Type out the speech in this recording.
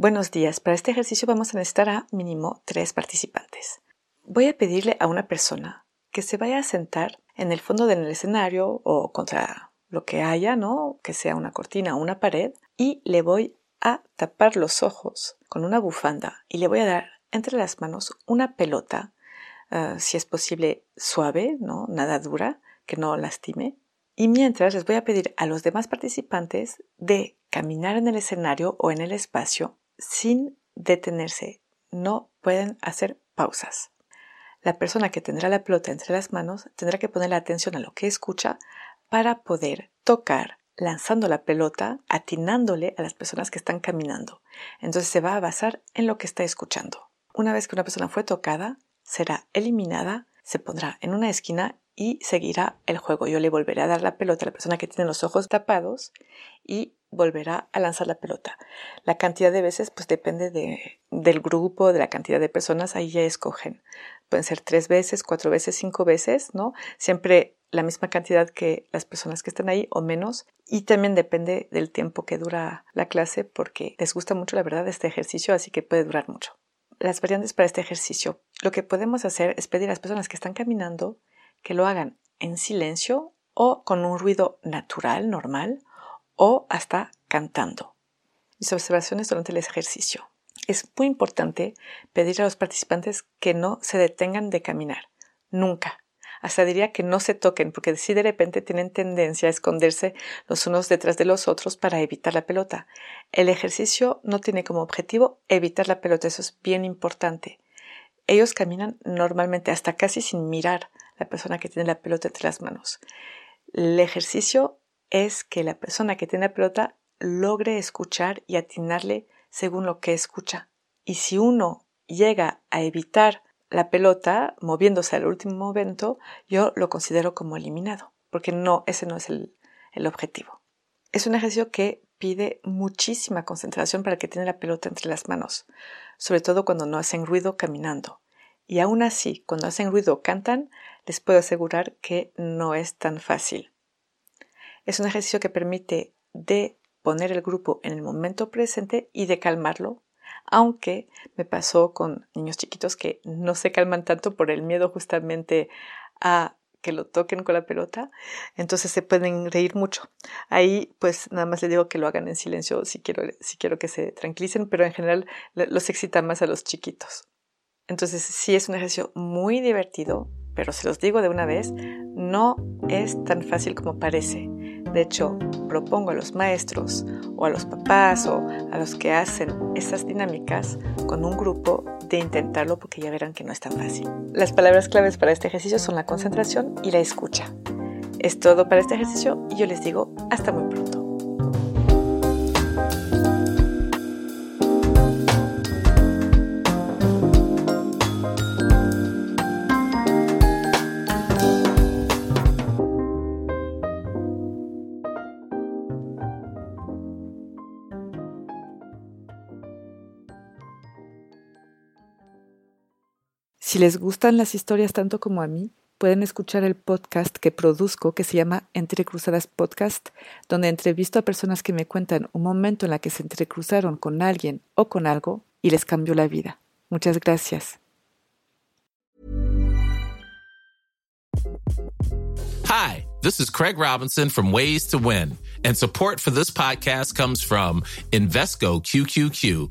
Buenos días. Para este ejercicio vamos a necesitar a mínimo tres participantes. Voy a pedirle a una persona que se vaya a sentar en el fondo del escenario o contra lo que haya, ¿no? Que sea una cortina o una pared y le voy a tapar los ojos con una bufanda y le voy a dar entre las manos una pelota, ah, si es posible suave, ¿no? Nada dura, que no lastime. Y mientras les voy a pedir a los demás participantes de caminar en el escenario o en el espacio sin detenerse. No pueden hacer pausas. La persona que tendrá la pelota entre las manos tendrá que poner la atención a lo que escucha para poder tocar lanzando la pelota, atinándole a las personas que están caminando. Entonces se va a basar en lo que está escuchando. Una vez que una persona fue tocada, será eliminada, se pondrá en una esquina y seguirá el juego. Yo le volveré a dar la pelota a la persona que tiene los ojos tapados y volverá a lanzar la pelota. La cantidad de veces pues depende de, del grupo, de la cantidad de personas, ahí ya escogen. Pueden ser tres veces, cuatro veces, cinco veces, ¿no? Siempre la misma cantidad que las personas que están ahí o menos. Y también depende del tiempo que dura la clase porque les gusta mucho la verdad este ejercicio, así que puede durar mucho. Las variantes para este ejercicio. Lo que podemos hacer es pedir a las personas que están caminando que lo hagan en silencio o con un ruido natural, normal, o hasta cantando. Mis observaciones durante el ejercicio. Es muy importante pedir a los participantes que no se detengan de caminar. Nunca. Hasta diría que no se toquen, porque si de repente tienen tendencia a esconderse los unos detrás de los otros para evitar la pelota. El ejercicio no tiene como objetivo evitar la pelota, eso es bien importante. Ellos caminan normalmente hasta casi sin mirar la persona que tiene la pelota entre las manos. El ejercicio es que la persona que tiene la pelota logre escuchar y atinarle según lo que escucha. Y si uno llega a evitar la pelota moviéndose al último momento, yo lo considero como eliminado, porque no, ese no es el, el objetivo. Es un ejercicio que pide muchísima concentración para el que tiene la pelota entre las manos, sobre todo cuando no hacen ruido caminando. Y aún así, cuando hacen ruido o cantan, les puedo asegurar que no es tan fácil. Es un ejercicio que permite de poner el grupo en el momento presente y de calmarlo, aunque me pasó con niños chiquitos que no se calman tanto por el miedo justamente a que lo toquen con la pelota, entonces se pueden reír mucho. Ahí pues nada más les digo que lo hagan en silencio si quiero, si quiero que se tranquilicen, pero en general los excita más a los chiquitos. Entonces sí es un ejercicio muy divertido, pero se los digo de una vez, no es tan fácil como parece. De hecho, propongo a los maestros o a los papás o a los que hacen esas dinámicas con un grupo de intentarlo porque ya verán que no es tan fácil. Las palabras claves para este ejercicio son la concentración y la escucha. Es todo para este ejercicio y yo les digo hasta muy pronto. Si les gustan las historias tanto como a mí, pueden escuchar el podcast que produzco que se llama Entre Cruzadas Podcast, donde entrevisto a personas que me cuentan un momento en la que se entrecruzaron con alguien o con algo y les cambió la vida. Muchas gracias. Hi, this is Craig Robinson from Ways to Win, and support for this podcast comes from Invesco QQQ,